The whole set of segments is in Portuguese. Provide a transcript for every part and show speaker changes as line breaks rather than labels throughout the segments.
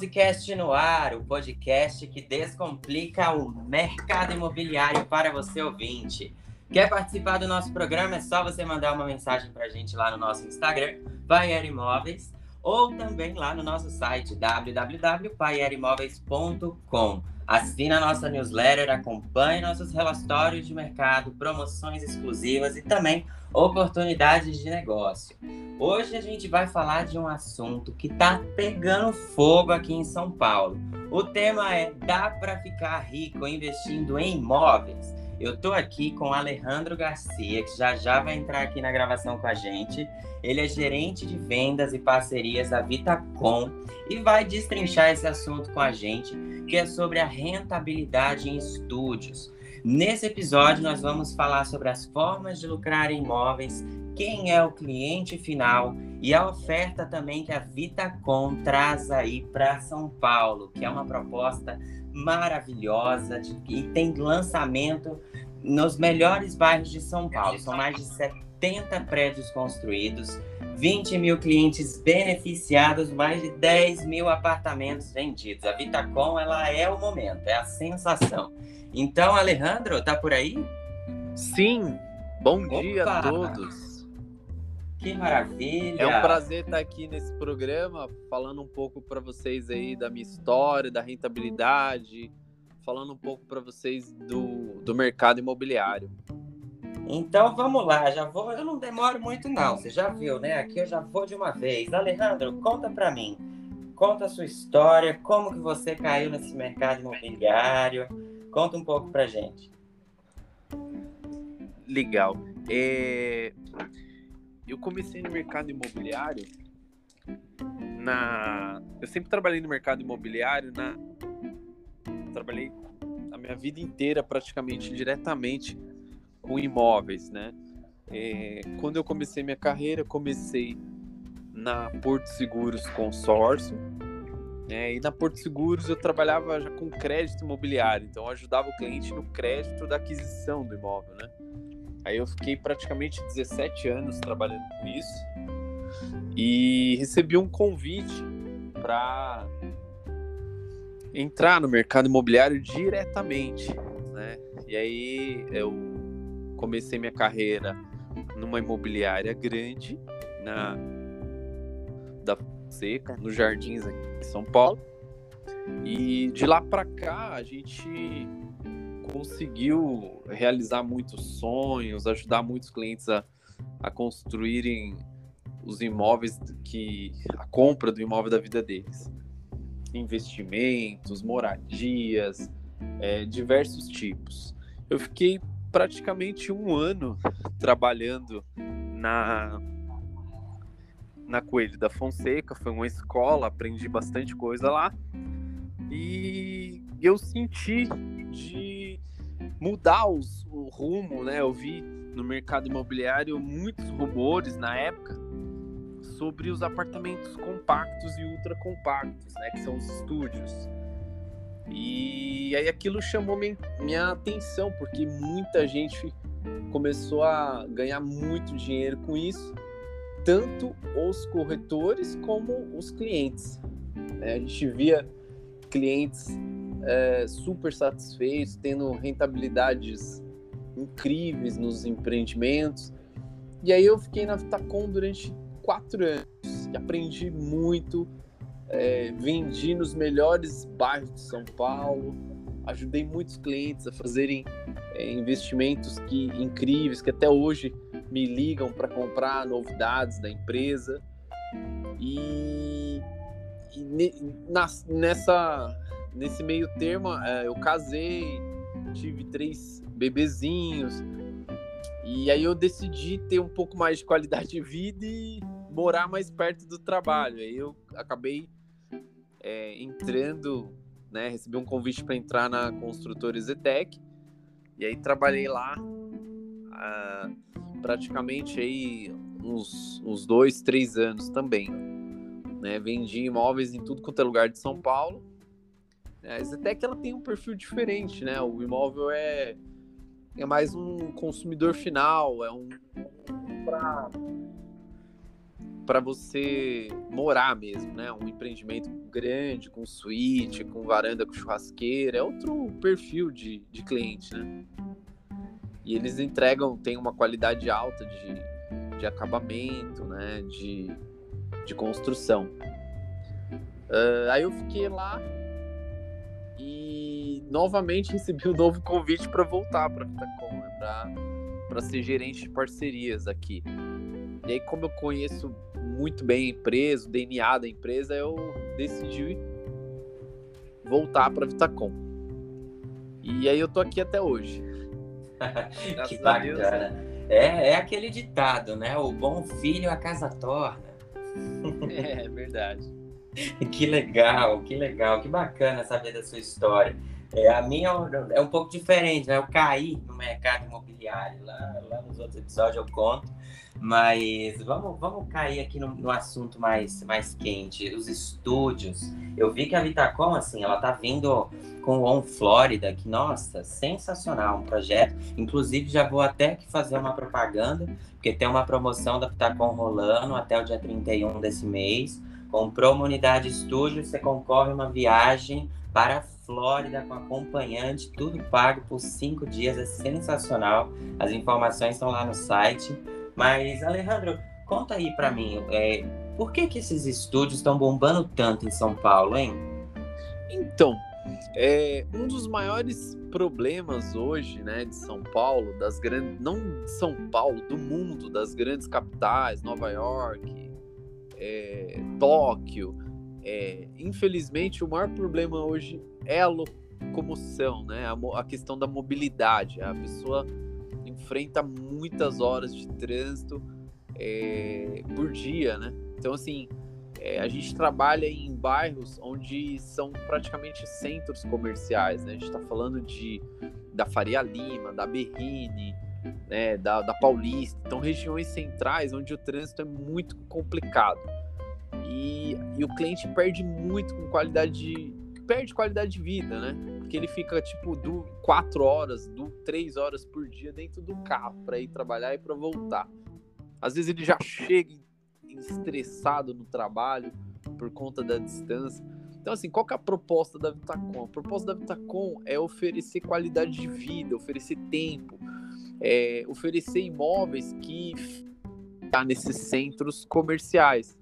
Housecast no ar, o podcast que descomplica o mercado imobiliário para você ouvinte. Quer participar do nosso programa? É só você mandar uma mensagem para a gente lá no nosso Instagram, Paier Imóveis, ou também lá no nosso site www.paierimóveis.com. Assine a nossa newsletter, acompanhe nossos relatórios de mercado, promoções exclusivas e também oportunidades de negócio. Hoje a gente vai falar de um assunto que está pegando fogo aqui em São Paulo. O tema é: dá para ficar rico investindo em imóveis? Eu estou aqui com Alejandro Garcia, que já já vai entrar aqui na gravação com a gente. Ele é gerente de vendas e parcerias da Vitacom e vai destrinchar esse assunto com a gente, que é sobre a rentabilidade em estúdios. Nesse episódio, nós vamos falar sobre as formas de lucrar em imóveis, quem é o cliente final e a oferta também que a Vitacom traz aí para São Paulo, que é uma proposta maravilhosa de, e tem lançamento nos melhores bairros de São Paulo. São mais de 70 prédios construídos, 20 mil clientes beneficiados, mais de 10 mil apartamentos vendidos. A Vitacom ela é o momento, é a sensação. Então, Alejandro, tá por aí?
Sim. Bom Opa. dia a todos.
Que maravilha!
É um prazer estar aqui nesse programa, falando um pouco para vocês aí da minha história, da rentabilidade, falando um pouco para vocês do, do mercado imobiliário.
Então vamos lá, já vou, eu não demoro muito não, você já viu, né? Aqui eu já vou de uma vez. Alejandro, conta para mim. Conta a sua história, como que você caiu nesse mercado imobiliário. Conta um pouco pra gente.
Legal. É eu comecei no mercado imobiliário na eu sempre trabalhei no mercado imobiliário na trabalhei a minha vida inteira praticamente diretamente com imóveis, né? É, quando eu comecei minha carreira, comecei na Porto Seguros Consórcio, né? E na Porto Seguros eu trabalhava já com crédito imobiliário, então eu ajudava o cliente no crédito da aquisição do imóvel, né? Aí eu fiquei praticamente 17 anos trabalhando com isso e recebi um convite para entrar no mercado imobiliário diretamente, né? E aí eu comecei minha carreira numa imobiliária grande na da Seca, nos Jardins aqui em São Paulo. E de lá para cá a gente conseguiu realizar muitos sonhos, ajudar muitos clientes a, a construírem os imóveis que a compra do imóvel da vida deles, investimentos, moradias, é, diversos tipos. Eu fiquei praticamente um ano trabalhando na na Coelho da Fonseca, foi uma escola, aprendi bastante coisa lá e eu senti de mudar os, o rumo, né? Eu vi no mercado imobiliário muitos rumores na época sobre os apartamentos compactos e ultra compactos, né? Que são os estúdios. E aí aquilo chamou minha atenção, porque muita gente começou a ganhar muito dinheiro com isso, tanto os corretores como os clientes. É, a gente via clientes é, super satisfeitos, tendo rentabilidades incríveis nos empreendimentos. E aí eu fiquei na Vitacom durante quatro anos e aprendi muito, é, vendi nos melhores bairros de São Paulo, ajudei muitos clientes a fazerem é, investimentos que incríveis que até hoje me ligam para comprar novidades da empresa. E, e na, nessa nesse meio termo, é, eu casei, tive três bebezinhos. E aí eu decidi ter um pouco mais de qualidade de vida e morar mais perto do trabalho. Aí eu acabei é, entrando, né? Recebi um convite para entrar na construtora Zetec. E aí trabalhei lá ah, praticamente aí uns, uns dois, três anos também. Né? Vendi imóveis em tudo quanto é lugar de São Paulo. É, a Zetec ela tem um perfil diferente, né? O imóvel é, é mais um consumidor final, é um para para você morar mesmo, né? Um empreendimento grande, com suíte, com varanda, com churrasqueira, é outro perfil de, de cliente, né? E eles entregam, tem uma qualidade alta de, de acabamento, né? De, de construção. Uh, aí eu fiquei lá e novamente recebi um novo convite para voltar para Vitacom, né? para ser gerente de parcerias aqui. E aí, como eu conheço muito bem a empresa, o DNA da empresa, eu decidi voltar para a Vitacom. E aí eu tô aqui até hoje.
que bacana. É, é aquele ditado, né? O bom filho a casa torna.
é, é verdade.
que legal, que legal, que bacana saber da sua história. É, a minha é um pouco diferente, né? Eu caí no mercado imobiliário, lá, lá nos outros episódios eu conto, mas vamos, vamos cair aqui no, no, assunto mais, mais quente, os estúdios. Eu vi que a Vitacom, assim, ela tá vindo com o On Florida, que, nossa, sensacional, um projeto. Inclusive, já vou até aqui fazer uma propaganda, porque tem uma promoção da Vitacom rolando até o dia 31 desse mês. Comprou uma unidade estúdio, você concorre uma viagem para a Flórida com acompanhante, tudo pago por cinco dias, é sensacional. As informações estão lá no site. Mas, Alejandro, conta aí para mim, é, por que, que esses estúdios estão bombando tanto em São Paulo, hein?
Então, é, um dos maiores problemas hoje, né, de São Paulo, das grandes, não de São Paulo, do mundo, das grandes capitais, Nova York, é, Tóquio, é, infelizmente, o maior problema hoje é a locomoção, né? A, a, questão da mobilidade. A pessoa enfrenta muitas horas de trânsito é, por dia, né? Então, assim, é, a gente trabalha em bairros onde são praticamente centros comerciais, né? A gente está falando de, da Faria Lima, da Berrine, né? da, da Paulista. Então, regiões centrais onde o trânsito é muito complicado. E, e o cliente perde muito com qualidade de, perde qualidade de vida, né? Porque ele fica tipo do quatro horas, do três horas por dia dentro do carro para ir trabalhar e para voltar. Às vezes ele já chega estressado no trabalho por conta da distância. Então, assim, qual que é a proposta da Vitacom? A proposta da Vitacom é oferecer qualidade de vida, oferecer tempo, é, oferecer imóveis que tá nesses centros comerciais.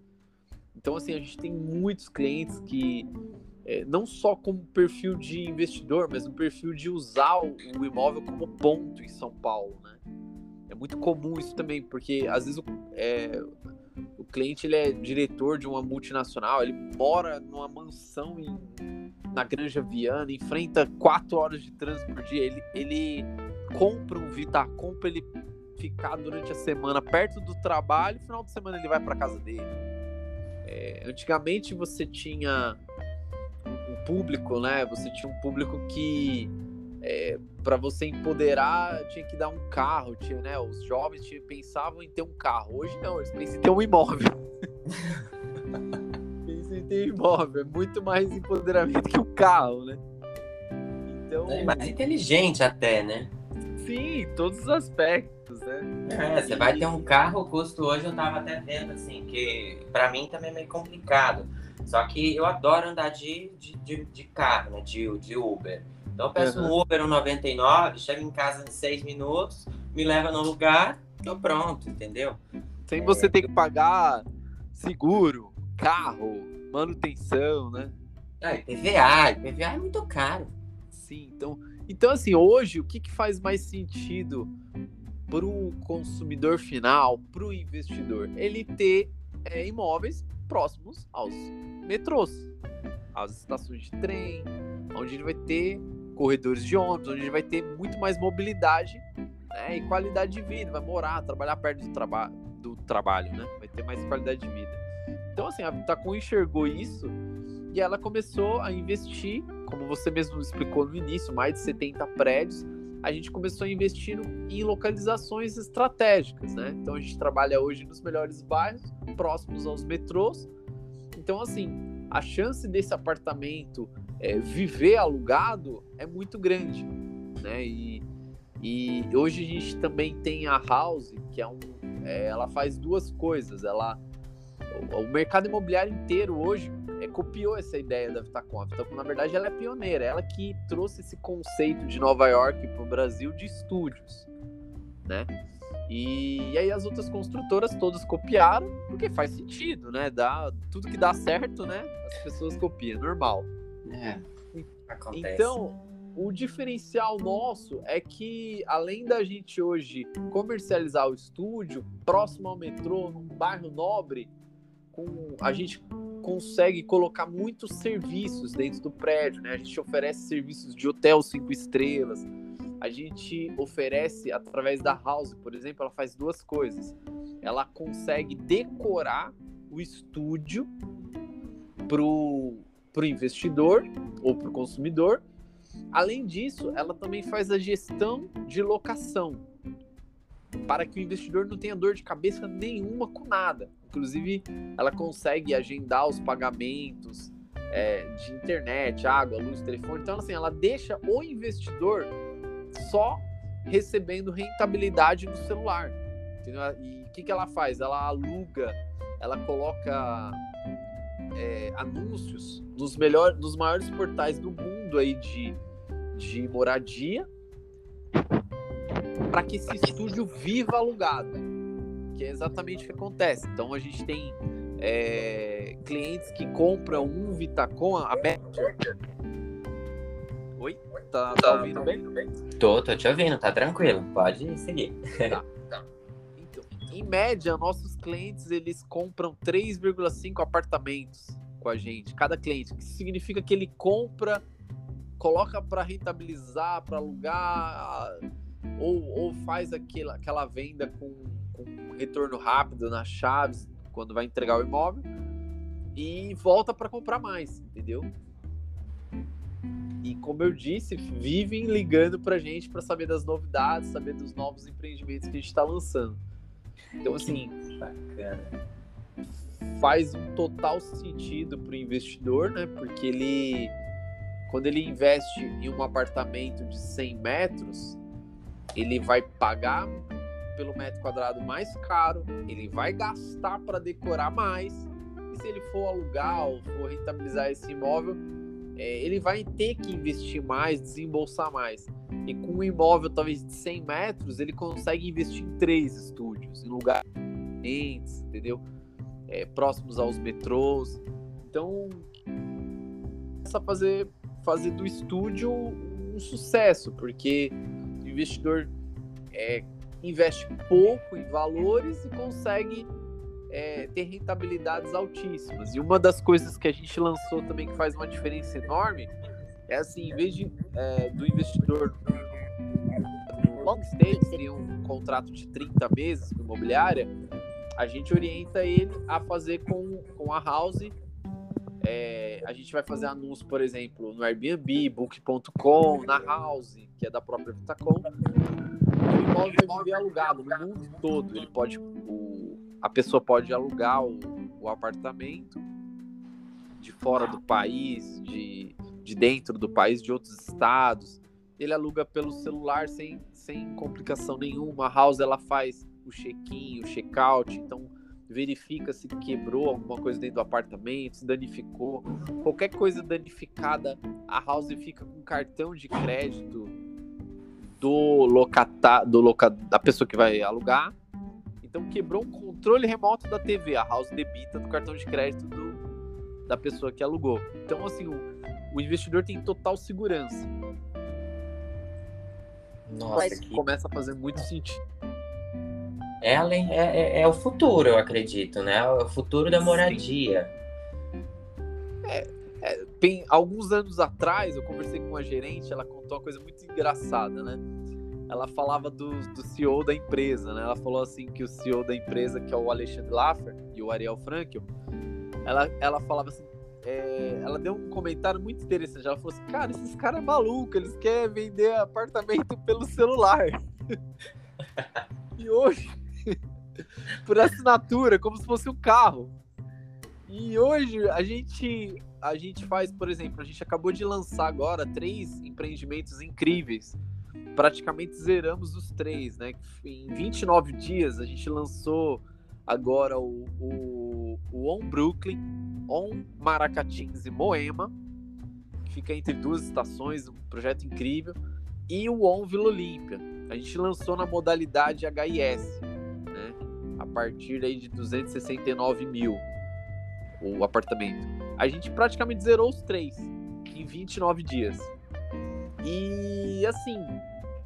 Então, assim, a gente tem muitos clientes que, é, não só como perfil de investidor, mas um perfil de usar o, imóvel como ponto em São Paulo, né? É muito comum isso também, porque às vezes o, é, o cliente ele é diretor de uma multinacional, ele mora numa mansão em, na Granja Viana, enfrenta quatro horas de trânsito por dia, ele, ele compra um Vita, compra ele ficar durante a semana perto do trabalho, final de semana ele vai para casa dele é, antigamente você tinha público, né? Você tinha um público que é, para você empoderar tinha que dar um carro, tinha, né? Os jovens tinha, pensavam em ter um carro. Hoje não, eles pensam em ter um imóvel. pensam em ter um imóvel, é muito mais empoderamento que um carro, né?
Então, é mais inteligente até, né?
Sim, todos os aspectos né?
É, você vai ter um carro, o custo hoje eu tava até vendo, assim, que para mim também é meio complicado. Só que eu adoro andar de, de, de, de carro, né? De, de Uber. Então eu peço uhum. um Uber, um 99, chego em casa em 6 minutos, me leva no lugar, tô pronto, entendeu?
Sem é... você ter que pagar seguro, carro, manutenção, né?
Ah, IPVA, IPVA é muito caro.
Sim, então, então assim, hoje o que, que faz mais sentido para o consumidor final, para o investidor, ele ter é, imóveis próximos aos metrôs, às estações de trem, onde ele vai ter corredores de ônibus, onde ele vai ter muito mais mobilidade né, e qualidade de vida, vai morar, trabalhar perto do, traba do trabalho, né? Vai ter mais qualidade de vida. Então, assim, a Vitacom enxergou isso e ela começou a investir, como você mesmo explicou no início, mais de 70 prédios a gente começou a investir em localizações estratégicas, né? Então a gente trabalha hoje nos melhores bairros, próximos aos metrôs. Então, assim, a chance desse apartamento é, viver alugado é muito grande, né? E, e hoje a gente também tem a House, que é um, é, ela faz duas coisas. Ela o mercado imobiliário inteiro hoje copiou essa ideia da Vitacom. A Vitacom, na verdade, ela é pioneira, ela que trouxe esse conceito de Nova York para o Brasil de estúdios, né? E, e, aí as outras construtoras todas copiaram, porque faz sentido, né? Dá, tudo que dá certo, né? As pessoas copiam, normal.
É, acontece.
Então, o diferencial nosso é que, além da gente hoje comercializar o estúdio próximo ao metrô, num bairro nobre, com, a gente consegue colocar muitos serviços dentro do prédio, né? A gente oferece serviços de hotel cinco estrelas. A gente oferece através da House, por exemplo, ela faz duas coisas. Ela consegue decorar o estúdio pro pro investidor ou pro consumidor. Além disso, ela também faz a gestão de locação para que o investidor não tenha dor de cabeça nenhuma com nada. Inclusive, ela consegue agendar os pagamentos é, de internet, água, luz, telefone. Então, assim, ela deixa o investidor só recebendo rentabilidade no celular. Entendeu? E o que, que ela faz? Ela aluga, ela coloca é, anúncios nos, melhor, nos maiores portais do mundo aí de, de moradia para que esse estúdio viva alugado que é exatamente o que acontece. Então a gente tem é, clientes que compram um Vitacom, a média. Oi? Tá, tá ouvindo bem?
Tô, tô te ouvindo, tá tranquilo, pode seguir.
Tá, tá. Então, em média, nossos clientes eles compram 3,5 apartamentos com a gente, cada cliente. Isso significa que ele compra, coloca para rentabilizar, para alugar, ou, ou faz aquela, aquela venda com retorno rápido nas chaves quando vai entregar o imóvel e volta para comprar mais, entendeu? E como eu disse, vivem ligando para gente para saber das novidades, saber dos novos empreendimentos que a gente está lançando. Então, assim, Bacana. faz um total sentido para o investidor, né? Porque ele, quando ele investe em um apartamento de 100 metros, ele vai pagar pelo metro quadrado mais caro, ele vai gastar para decorar mais. E se ele for alugar ou for rentabilizar esse imóvel, é, ele vai ter que investir mais, desembolsar mais. E com um imóvel talvez de 100 metros, ele consegue investir em três estúdios, em lugares diferentes, entendeu? É, próximos aos metrôs. Então, começa a fazer, fazer do estúdio um sucesso, porque o investidor é, investe pouco em valores e consegue é, ter rentabilidades altíssimas. E uma das coisas que a gente lançou também que faz uma diferença enorme é assim, em vez de, é, do investidor long stay, ter um contrato de 30 meses com imobiliária, a gente orienta ele a fazer com, com a house. É, a gente vai fazer anúncio, por exemplo, no Airbnb, Book.com, na House, que é da própria Vitacom imóvel vai viver alugado no mundo todo. Ele pode, o, a pessoa pode alugar o, o apartamento de fora do país, de, de dentro do país, de outros estados. Ele aluga pelo celular sem, sem complicação nenhuma. A house ela faz o check-in, o check-out, então verifica se quebrou alguma coisa dentro do apartamento, se danificou. Qualquer coisa danificada, a house fica com cartão de crédito do locata, do loca, da pessoa que vai alugar. Então quebrou um controle remoto da TV, a house debita do cartão de crédito do, da pessoa que alugou. Então assim, o, o investidor tem total segurança. Nossa, que... começa a fazer muito sentido.
É, além, é, é, é, o futuro, eu acredito, né? É o futuro da moradia.
É, é, tem, alguns anos atrás, eu conversei com uma gerente, ela contou uma coisa muito engraçada, né? Ela falava do, do CEO da empresa, né? Ela falou assim que o CEO da empresa, que é o Alexandre Laffer e o Ariel Frankel, ela, ela falava assim, é, ela deu um comentário muito interessante. Ela falou assim, cara, esses caras é malucos, eles querem vender apartamento pelo celular. e hoje, por assinatura, como se fosse um carro. E hoje a gente a gente faz, por exemplo, a gente acabou de lançar agora três empreendimentos incríveis. Praticamente zeramos os três, né? Em 29 dias a gente lançou agora o, o o, On Brooklyn, On Maracatins e Moema, que fica entre duas estações, um projeto incrível, e o On Vila Olímpia. A gente lançou na modalidade HIS, partir aí de 269 mil o apartamento. A gente praticamente zerou os três em 29 dias. E assim,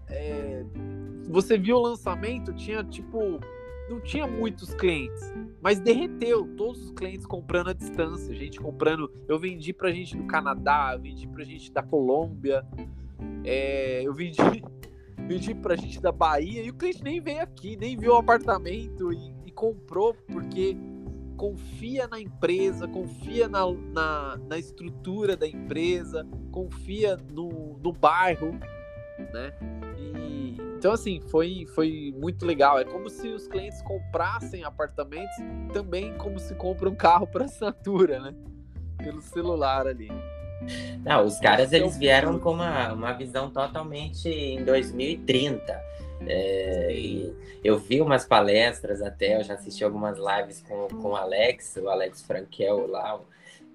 é, você viu o lançamento, tinha tipo. Não tinha muitos clientes, mas derreteu. Todos os clientes comprando à distância, gente comprando. Eu vendi pra gente do Canadá, vendi pra gente da Colômbia, é, eu vendi, vendi pra gente da Bahia e o cliente nem veio aqui, nem viu o apartamento e, e comprou porque confia na empresa, confia na, na, na estrutura da empresa, confia no, no bairro, né? E, então, assim, foi, foi muito legal. É como se os clientes comprassem apartamentos também como se compra um carro para assinatura, né? Pelo celular ali.
Não, os caras eles vieram com uma, uma visão totalmente em 2030 é, eu vi umas palestras até, eu já assisti algumas lives com, com o Alex, o Alex Frankel lá.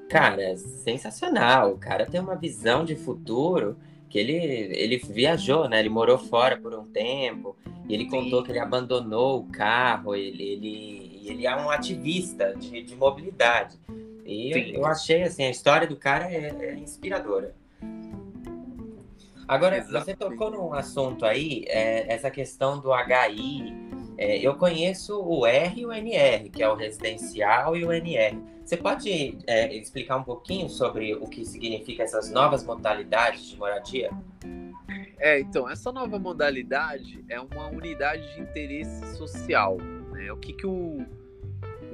Cara, sensacional. O cara tem uma visão de futuro que ele, ele viajou, né? Ele morou fora por um tempo e ele Sim. contou que ele abandonou o carro, ele, ele, ele é um ativista de, de mobilidade. E eu, eu, achei, assim, a história do cara é, é inspiradora. Agora, Exatamente. você tocou num assunto aí, é, essa questão do HI. É, eu conheço o R e o NR, que é o residencial e o NR. Você pode é, explicar um pouquinho sobre o que significa essas novas modalidades de moradia?
É, então, essa nova modalidade é uma unidade de interesse social. Né? O que, que, o,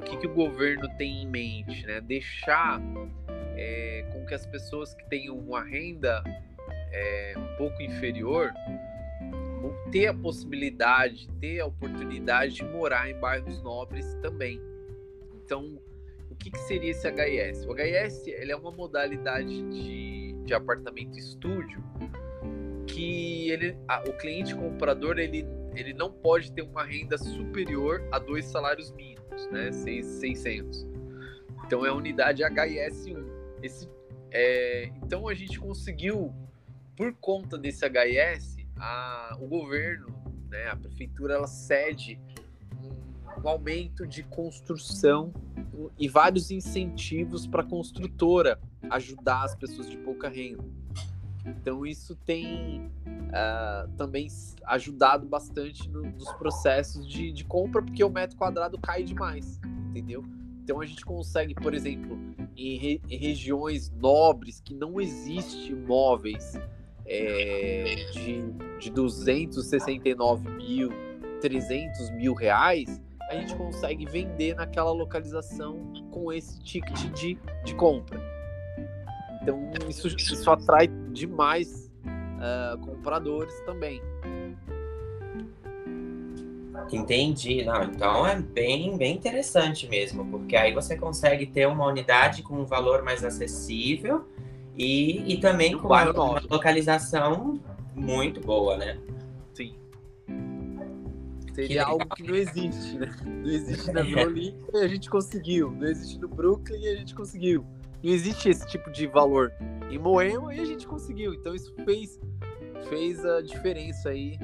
que, que o governo tem em mente? Né? Deixar é, com que as pessoas que têm uma renda é, um pouco inferior ter a possibilidade, ter a oportunidade de morar em bairros nobres também. Então, o que, que seria esse HIS? O HIS ele é uma modalidade de, de apartamento estúdio que ele, a, o cliente comprador ele, ele não pode ter uma renda superior a dois salários mínimos, né? 600. Então é a unidade HIS1. Esse, é, então a gente conseguiu por conta desse HIS, a, o governo, né, a prefeitura, ela cede um aumento de construção e vários incentivos para a construtora ajudar as pessoas de pouca renda. Então isso tem uh, também ajudado bastante no, nos processos de, de compra, porque o metro quadrado cai demais, entendeu? Então a gente consegue, por exemplo, em, re, em regiões nobres que não existe imóveis é, de, de 269 mil, 300 mil reais, a gente consegue vender naquela localização com esse ticket de, de compra. Então isso, isso atrai demais uh, compradores também.
Entendi, não, então é bem, bem interessante mesmo, porque aí você consegue ter uma unidade com um valor mais acessível e, e também com uma, uma localização muito boa, né?
Sim. Seria algo que não existe, né? Não existe na Olímpia e a gente conseguiu. Não existe no Brooklyn e a gente conseguiu. Não existe esse tipo de valor em Moema e a gente conseguiu. Então isso fez, fez a diferença aí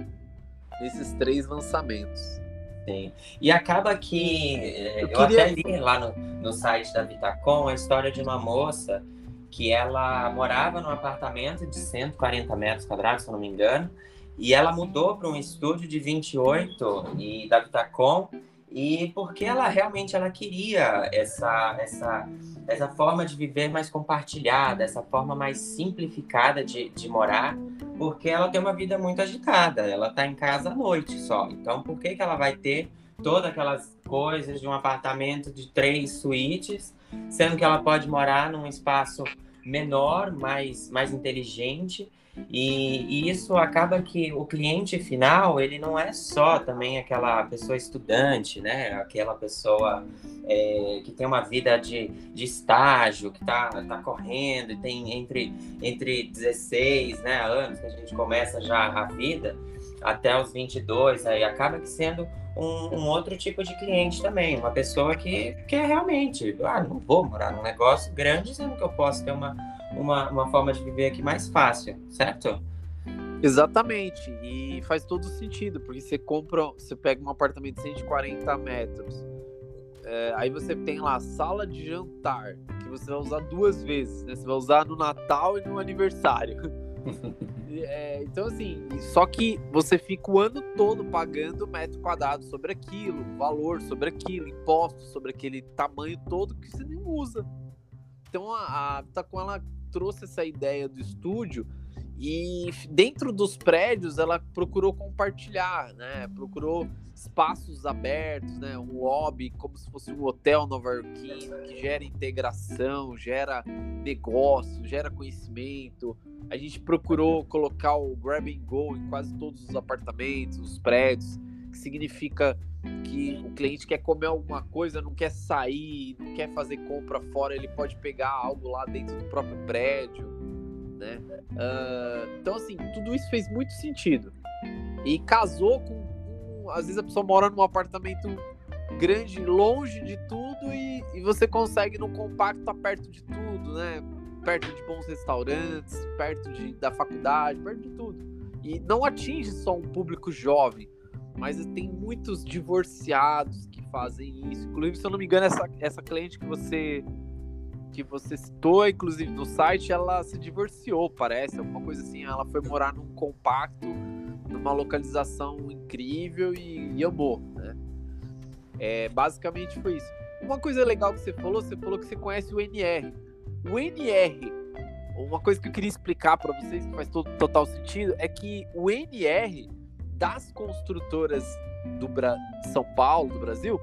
nesses três lançamentos.
Sim. E acaba que eu, eu queria... até li lá no, no site da Vitacom a história de uma moça que ela morava num apartamento de 140 metros quadrados, se eu não me engano, e ela mudou para um estúdio de 28 e da Vitacom, e porque ela realmente ela queria essa essa essa forma de viver mais compartilhada, essa forma mais simplificada de, de morar, porque ela tem uma vida muito agitada, ela está em casa à noite só. Então, por que, que ela vai ter todas aquelas coisas de um apartamento de três suítes sendo que ela pode morar num espaço menor, mais, mais inteligente E, e, isso acaba que o cliente final, ele não é só também aquela pessoa estudante, né? Aquela pessoa é, que tem uma vida de, de estágio, que está tá correndo e tem entre, entre 16 né, anos que a gente começa já a vida, até os 22, aí acaba que sendo um, um, outro tipo de cliente também, uma pessoa que quer realmente, ah, não vou morar num negócio grande, sendo que eu posso ter uma, uma, uma forma de viver aqui mais fácil, certo?
Exatamente, e faz todo sentido, porque você compra, você pega um apartamento de 140 metros, é, aí você tem lá sala de jantar, que você vai usar duas vezes, né? Você vai usar no Natal e no aniversário. é, então, assim, só que você fica o ano todo pagando metro quadrado sobre aquilo, valor sobre aquilo, impostos sobre aquele tamanho todo que você nem usa. Então, a, a Tacom, ela trouxe essa ideia do estúdio e dentro dos prédios ela procurou compartilhar, né? Procurou espaços abertos, né? Um lobby como se fosse um hotel nova-iorquino que gera integração, gera negócio, gera conhecimento. A gente procurou colocar o grab and go em quase todos os apartamentos, os prédios, que significa que o cliente quer comer alguma coisa, não quer sair, não quer fazer compra fora, ele pode pegar algo lá dentro do próprio prédio né? Uh, então, assim, tudo isso fez muito sentido. E casou com, com, Às vezes a pessoa mora num apartamento grande, longe de tudo, e, e você consegue no compacto estar tá perto de tudo, né? Perto de bons restaurantes, perto de, da faculdade, perto de tudo. E não atinge só um público jovem, mas tem muitos divorciados que fazem isso. Inclusive, se eu não me engano, essa, essa cliente que você que você citou, inclusive no site, ela se divorciou, parece, alguma coisa assim. Ela foi morar num compacto, numa localização incrível e, e amou, né? É, basicamente foi isso. Uma coisa legal que você falou, você falou que você conhece o NR. O NR, uma coisa que eu queria explicar para vocês, que faz todo, total sentido, é que o NR das construtoras do Bra São Paulo, do Brasil,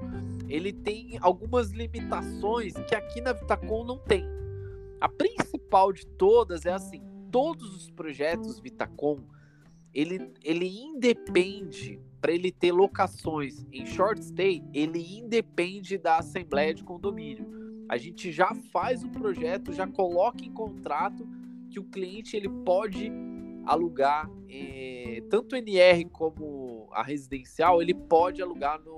ele tem algumas limitações que aqui na Vitacom não tem. A principal de todas é assim, todos os projetos Vitacom, ele, ele independe, para ele ter locações em short stay, ele independe da assembleia de condomínio. A gente já faz o projeto, já coloca em contrato que o cliente ele pode alugar eh, tanto o NR como a residencial, ele pode alugar no,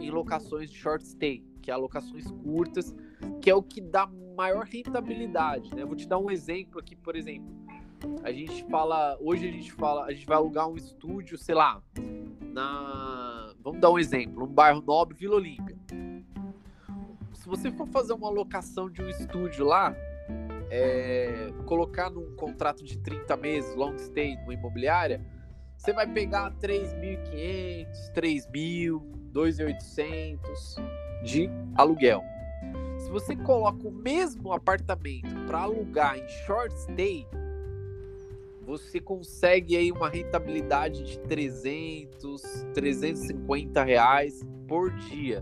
em locações de short stay, que é locações curtas, que é o que dá maior rentabilidade. Né? Vou te dar um exemplo aqui, por exemplo. A gente fala, hoje a gente fala, a gente vai alugar um estúdio, sei lá, na, vamos dar um exemplo, um bairro nobre, Vila Olímpia. Se você for fazer uma locação de um estúdio lá, é, colocar num contrato de 30 meses, long stay, numa imobiliária, você vai pegar 3.500, 3.000, 2.800 de aluguel. Se você coloca o mesmo apartamento para alugar em short stay, você consegue aí uma rentabilidade de 300, 350 reais por dia.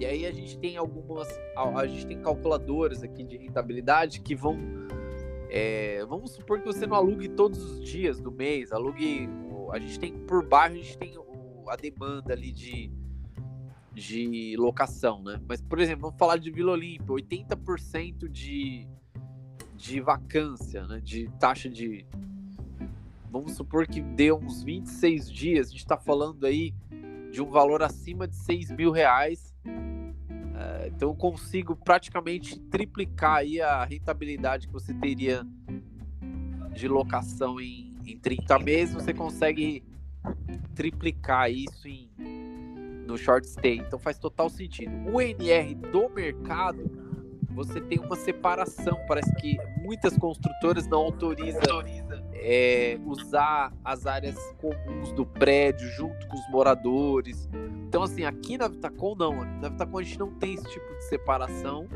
E aí a gente tem algumas, a gente tem calculadoras aqui de rentabilidade que vão, é, vamos supor que você não alugue todos os dias do mês, alugue, a gente tem por baixo, a gente tem a demanda ali de, de locação, né? Mas, por exemplo, vamos falar de Vila Olímpia, 80% de, de vacância, né? De taxa de... Vamos supor que dê uns 26 dias, a gente está falando aí de um valor acima de 6 mil reais então eu consigo praticamente triplicar aí a rentabilidade que você teria de locação em, em 30 meses, você consegue triplicar isso em, no short stay. Então faz total sentido. O NR do mercado, você tem uma separação. Parece que muitas construtoras não autorizam é, usar as áreas comuns do prédio junto com os moradores. Então, assim, aqui na Vitacom não. Na Vitacom a gente não tem esse tipo de separação.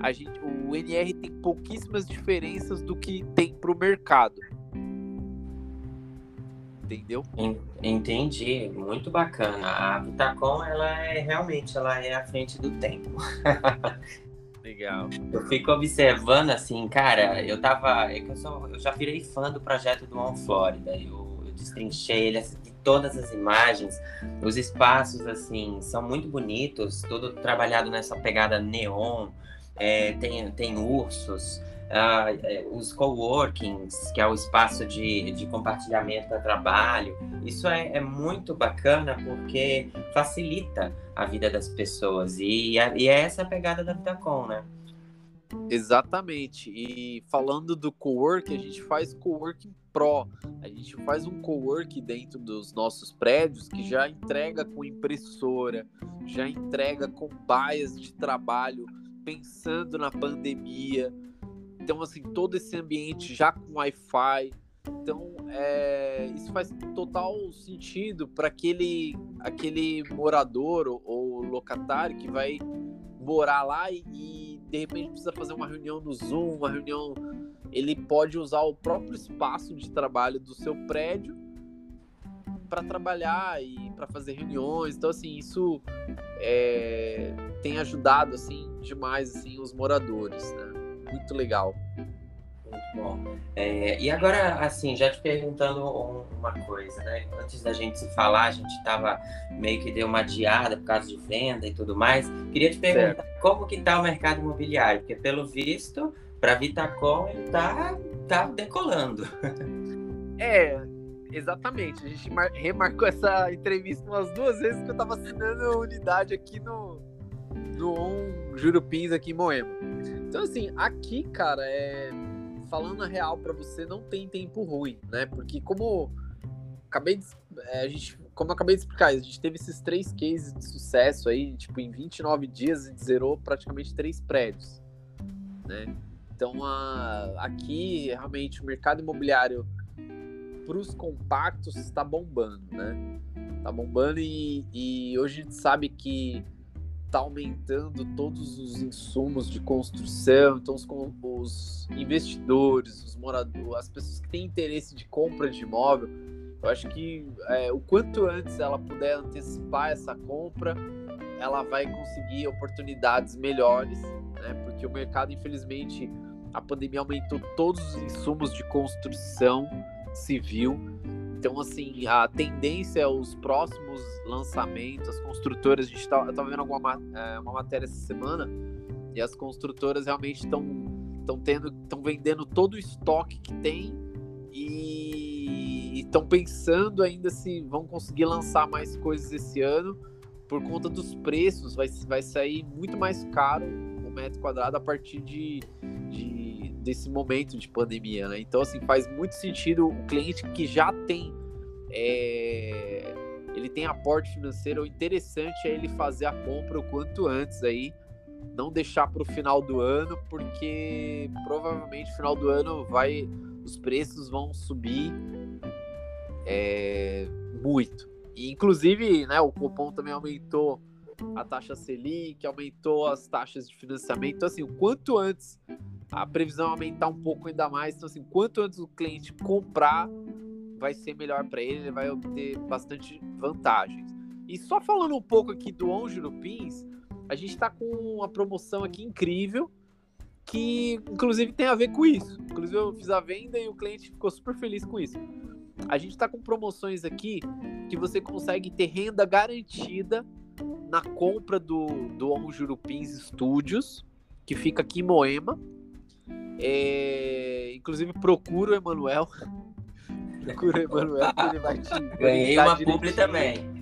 A gente, o NR tem pouquíssimas diferenças do que tem para o mercado. Entendeu?
Entendi, muito bacana. A Vitacom, ela é realmente, ela é à frente do tempo.
Legal.
Eu fico observando assim, cara, eu tava. É que eu, sou, eu já virei fã do projeto do On Florida. Eu, eu destrinchei ele assim, todas as imagens. Os espaços, assim, são muito bonitos, tudo trabalhado nessa pegada neon. É, tem, tem ursos, uh, os coworkings, que é o espaço de, de compartilhamento do trabalho. Isso é, é, muito bacana porque facilita a vida das pessoas. E, e é essa a pegada da Vitacom, né?
Exatamente. E falando do cowork, a gente faz coworking pro. A gente faz um cowork dentro dos nossos prédios que já entrega com impressora, já entrega com baias de trabalho, pensando na pandemia. Então, assim, todo esse ambiente já com Wi-Fi. Então, é, isso faz total sentido para aquele, aquele morador ou, ou, locatário que vai morar lá e, e, de repente precisa fazer uma reunião no Zoom, uma reunião. Ele pode usar o próprio espaço de trabalho do seu prédio para trabalhar e para fazer reuniões. Então, assim, isso é, tem ajudado assim demais assim os moradores, né? Muito legal.
Muito bom. É, e agora, assim, já te perguntando uma coisa, né? Antes da gente se falar, a gente estava meio que deu uma adiada por causa de venda e tudo mais. Queria te perguntar certo. como que está o mercado imobiliário, porque pelo visto, para Vitacom ele está tá decolando.
É, exatamente. A gente remarcou essa entrevista umas duas vezes que eu estava assinando unidade aqui no, no On Jurupins aqui em Moema. Então, assim, aqui, cara, é... falando a real para você, não tem tempo ruim, né? Porque como acabei de... É, a gente, como acabei de explicar, a gente teve esses três cases de sucesso aí, tipo, em 29 dias gente zerou praticamente três prédios, né? Então, a... aqui, realmente, o mercado imobiliário para os compactos está bombando, né? Tá bombando e, e hoje a gente sabe que está aumentando todos os insumos de construção, então os, os, investidores, os moradores, as pessoas que têm interesse de compra de imóvel, eu acho que é, o quanto antes ela puder antecipar essa compra, ela vai conseguir oportunidades melhores, né? Porque o mercado, infelizmente, a pandemia aumentou todos os insumos de construção civil então, assim, a tendência é os próximos lançamentos, as construtoras, a gente tá vendo alguma é, uma matéria essa semana, e as construtoras realmente estão estão tendo, estão vendendo todo o estoque que tem e estão pensando ainda se vão conseguir lançar mais coisas esse ano por conta dos preços, vai, vai sair muito mais caro o metro quadrado a partir de, de desse momento de pandemia, né? Então, assim, faz muito sentido o cliente que já tem é, ele tem aporte financeiro, o interessante é ele fazer a compra o quanto antes aí, não deixar para o final do ano, porque provavelmente final do ano vai os preços vão subir é, muito. E, inclusive, né, o cupom também aumentou a taxa Selic, aumentou as taxas de financiamento. Então, assim, o quanto antes a previsão aumentar um pouco ainda mais. Então, assim, quanto antes o cliente comprar, vai ser melhor para ele, ele vai obter bastante vantagens. E só falando um pouco aqui do On Jurupins, a gente está com uma promoção aqui incrível, que inclusive tem a ver com isso. Inclusive eu fiz a venda e o cliente ficou super feliz com isso. A gente está com promoções aqui que você consegue ter renda garantida na compra do, do On Jurupins Studios, que fica aqui em Moema. É, inclusive, procura o Emanuel. Procura o Emanuel, que ele vai te.
Ganhei uma publi também.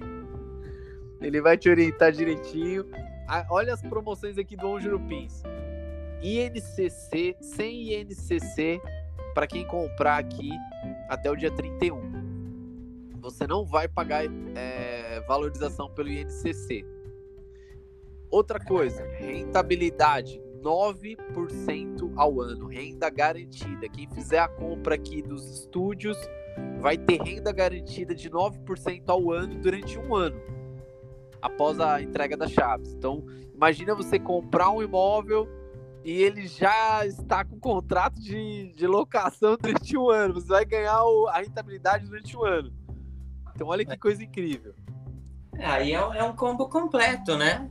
Ele vai te orientar direitinho. Ah, olha as promoções aqui do On Jurupins. INCC, sem INCC, para quem comprar aqui até o dia 31. Você não vai pagar é, valorização pelo INCC. Outra coisa, rentabilidade 9% ao ano, renda garantida. Quem fizer a compra aqui dos estúdios vai ter renda garantida de 9% ao ano durante um ano, após a entrega das chaves. Então, imagina você comprar um imóvel e ele já está com contrato de, de locação durante um ano. Você vai ganhar o, a rentabilidade durante um ano. Então, olha que coisa incrível.
Aí é, é um combo completo, né?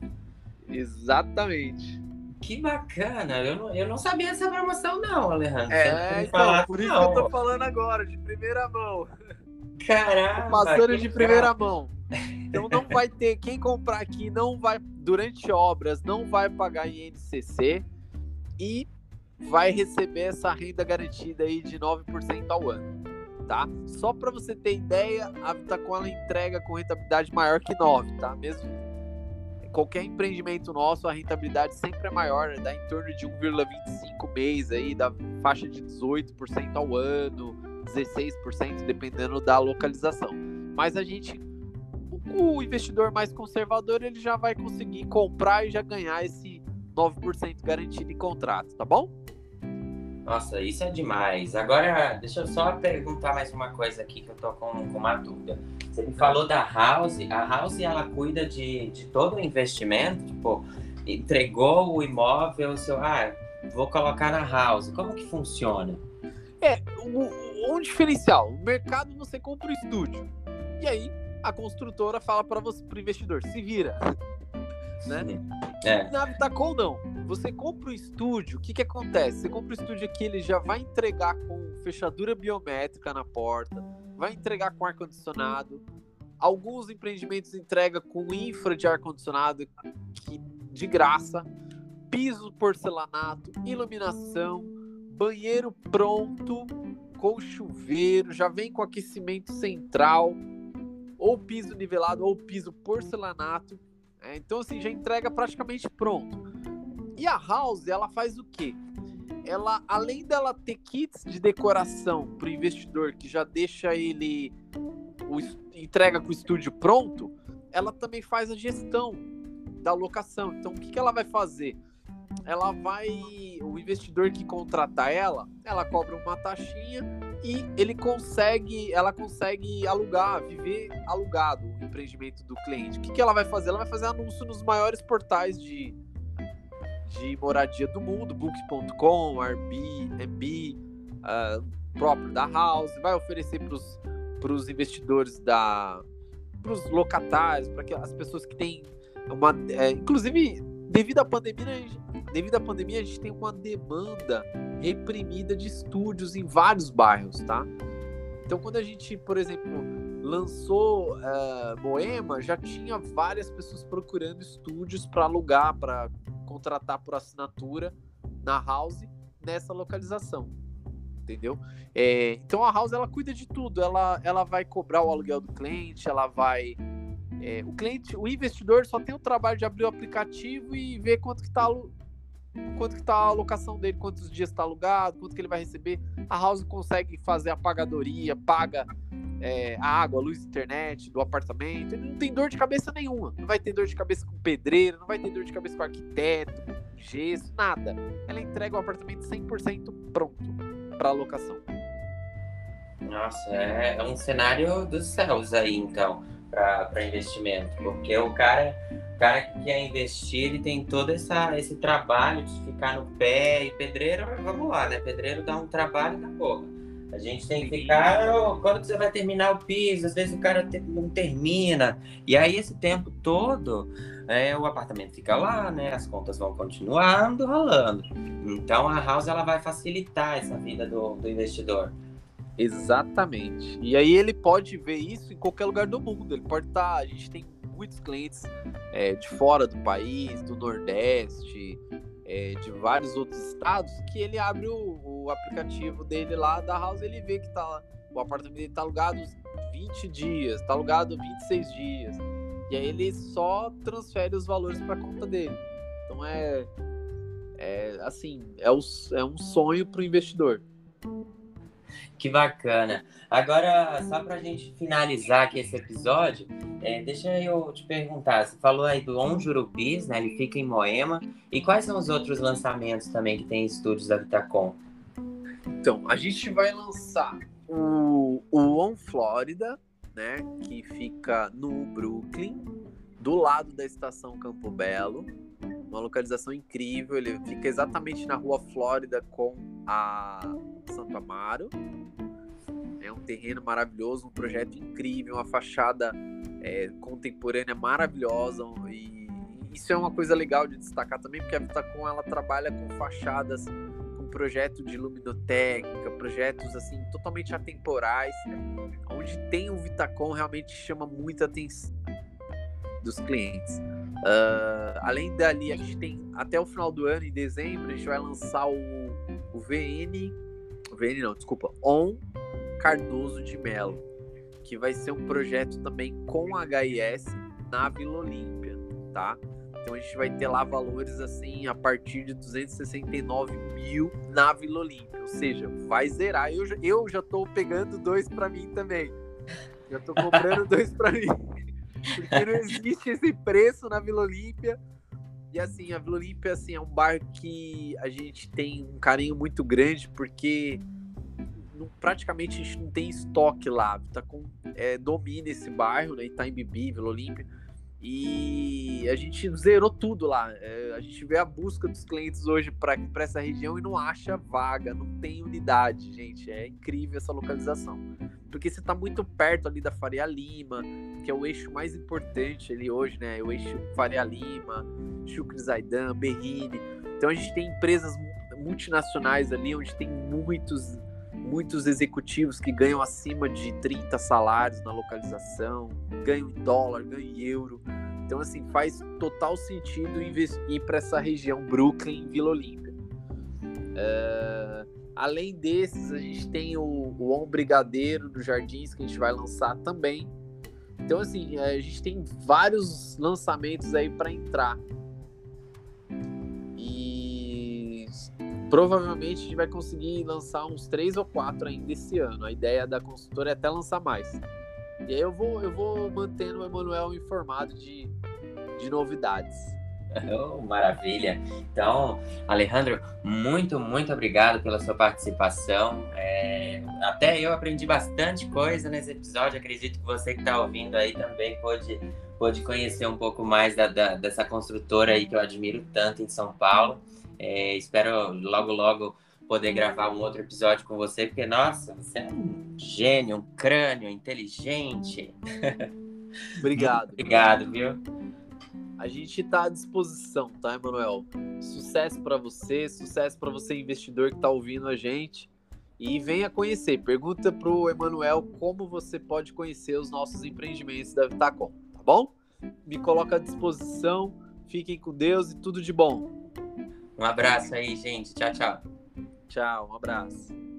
Exatamente.
Que bacana! Eu não, eu não sabia dessa promoção, não, Alejandro.
É, então, falar, por isso não. que eu tô falando agora, de primeira mão.
Caramba!
Passando de primeira mão. Então não vai ter. Quem comprar aqui não vai, durante obras, não vai pagar INCC e vai receber essa renda garantida aí de 9% ao ano. Tá? Só para você ter ideia, a Vitacom ela entrega com rentabilidade maior que 9, tá? Mesmo qualquer empreendimento nosso, a rentabilidade sempre é maior, dá em torno de 1,25 mês aí, da faixa de 18% ao ano, 16% dependendo da localização. Mas a gente o investidor mais conservador ele já vai conseguir comprar e já ganhar esse 9% garantido em contrato, tá bom?
Nossa, isso é demais. Agora, deixa eu só perguntar mais uma coisa aqui que eu tô com, com uma dúvida. Você me falou da House. A House, ela cuida de, de todo o investimento? Tipo, entregou o imóvel, seu, ah, vou colocar na House. Como que funciona?
É, um, um diferencial. O mercado, você compra o estúdio. E aí, a construtora fala para você, pro investidor, se vira. né? É. Na Vitacom, não. Você compra um estúdio, o que, que acontece? Você compra o estúdio aqui, ele já vai entregar com fechadura biométrica na porta, vai entregar com ar-condicionado. Alguns empreendimentos entregam com infra de ar-condicionado de graça, piso porcelanato, iluminação, banheiro pronto, com chuveiro, já vem com aquecimento central, ou piso nivelado ou piso porcelanato. É, então, assim, já entrega praticamente pronto. E a House, ela faz o quê? Ela, além dela ter kits de decoração para o investidor, que já deixa ele o, entrega com o estúdio pronto, ela também faz a gestão da locação. Então, o que, que ela vai fazer? Ela vai. O investidor que contratar ela, ela cobra uma taxinha e ele consegue, ela consegue alugar, viver alugado o empreendimento do cliente. O que, que ela vai fazer? Ela vai fazer anúncio nos maiores portais de, de moradia do mundo, book.com, Airbnb, uh, próprio da House, vai oferecer para os investidores da para os locatários, para as pessoas que têm uma, é, inclusive devido à pandemia, devido à pandemia a gente tem uma demanda reprimida de estúdios em vários bairros, tá? Então, quando a gente, por exemplo, lançou uh, Moema, já tinha várias pessoas procurando estúdios para alugar, para contratar por assinatura na House nessa localização, entendeu? É, então a House ela cuida de tudo, ela, ela vai cobrar o aluguel do cliente, ela vai é, o cliente, o investidor só tem o trabalho de abrir o aplicativo e ver quanto que está quanto que tá a alocação dele, quantos dias está alugado, quanto que ele vai receber. A House consegue fazer a pagadoria, paga é, a água, a luz, internet do apartamento. Ele não tem dor de cabeça nenhuma. Não vai ter dor de cabeça com pedreiro, não vai ter dor de cabeça com arquiteto, gesso, nada. Ela entrega o apartamento 100% pronto para alocação.
Nossa, é, é um cenário dos céus aí, então, para investimento. Porque o cara o cara que quer investir, ele tem todo essa, esse trabalho de ficar no pé. E pedreiro, vamos lá, né? Pedreiro dá um trabalho da porra. A gente tem que ficar. Oh, quando você vai terminar o piso? Às vezes o cara não termina. E aí, esse tempo todo, é, o apartamento fica lá, né? As contas vão continuando rolando. Então, a house ela vai facilitar essa vida do, do investidor.
Exatamente. E aí ele pode ver isso em qualquer lugar do mundo. Ele pode estar. Tá, a gente tem muitos clientes é, de fora do país, do Nordeste, é, de vários outros estados, que ele abre o, o, aplicativo dele lá da House ele vê que tá, o apartamento dele tá alugado 20 dias, tá alugado 26 dias. E aí ele só transfere os valores para conta dele. Então é, é assim, é, o, é um sonho para o investidor.
Que bacana. Agora, só para a gente finalizar aqui esse episódio, é, deixa eu te perguntar. Você falou aí do On Jurupis, né? Ele fica em Moema. E quais são os outros lançamentos também que tem estúdios da Vitacom?
Então, a gente vai lançar o, o On Flórida, né? Que fica no Brooklyn, do lado da estação Campo Belo. Uma localização incrível. Ele fica exatamente na rua Flórida com a Santo Amaro. É um terreno maravilhoso, um projeto incrível, uma fachada é, contemporânea maravilhosa e isso é uma coisa legal de destacar também, porque a Vitacom ela trabalha com fachadas, com projeto de luminotécnica, projetos assim totalmente atemporais, onde tem o Vitacom realmente chama muita atenção dos clientes. Uh, além dali, a gente tem até o final do ano, em dezembro, a gente vai lançar o, o VN, VN não, desculpa, On Cardoso de Melo, que vai ser um projeto também com HIS na Vila Olímpia, tá? Então a gente vai ter lá valores assim a partir de 269 mil na Vila Olímpia, ou seja, vai zerar. Eu, eu já tô pegando dois para mim também. Já tô comprando dois para mim. Porque não existe esse preço na Vila Olímpia. E assim, a Vila Olímpia assim, é um bairro que a gente tem um carinho muito grande, porque não, praticamente a gente não tem estoque lá. Tá com, é, domina esse bairro, né? Itaim Bibi, Vila Olímpia. E a gente zerou tudo lá. É, a gente vê a busca dos clientes hoje para essa região e não acha vaga, não tem unidade, gente. É incrível essa localização. Porque você está muito perto ali da Faria Lima, que é o eixo mais importante ali hoje, né? O eixo Faria Lima, Chucre Zaidan, Berrini. Então a gente tem empresas multinacionais ali, onde tem muitos muitos executivos que ganham acima de 30 salários na localização, ganham em dólar, ganham em euro. Então, assim, faz total sentido ir para essa região Brooklyn, Vila Olímpia. Uh, além desses, a gente tem o, o Brigadeiro do Jardins, que a gente vai lançar também. Então, assim, a gente tem vários lançamentos aí para entrar. Provavelmente a gente vai conseguir lançar uns três ou quatro ainda esse ano. A ideia da consultora é até lançar mais. E aí eu vou, eu vou mantendo o Emanuel informado de, de novidades.
Oh, maravilha. Então, Alejandro, muito, muito obrigado pela sua participação. É, até eu aprendi bastante coisa nesse episódio. Acredito que você que está ouvindo aí também pode, pode conhecer um pouco mais da, da, dessa construtora aí que eu admiro tanto em São Paulo. É, espero logo, logo poder gravar um outro episódio com você, porque, nossa, você é um gênio, um crânio, inteligente.
Obrigado.
obrigado, viu?
A gente está à disposição, tá, Emanuel? Sucesso para você, sucesso para você, investidor que está ouvindo a gente. E venha conhecer. Pergunta para o Emanuel como você pode conhecer os nossos empreendimentos da Vitacom, tá bom? Me coloca à disposição. Fiquem com Deus e tudo de bom.
Um abraço aí, gente. Tchau, tchau.
Tchau, um abraço.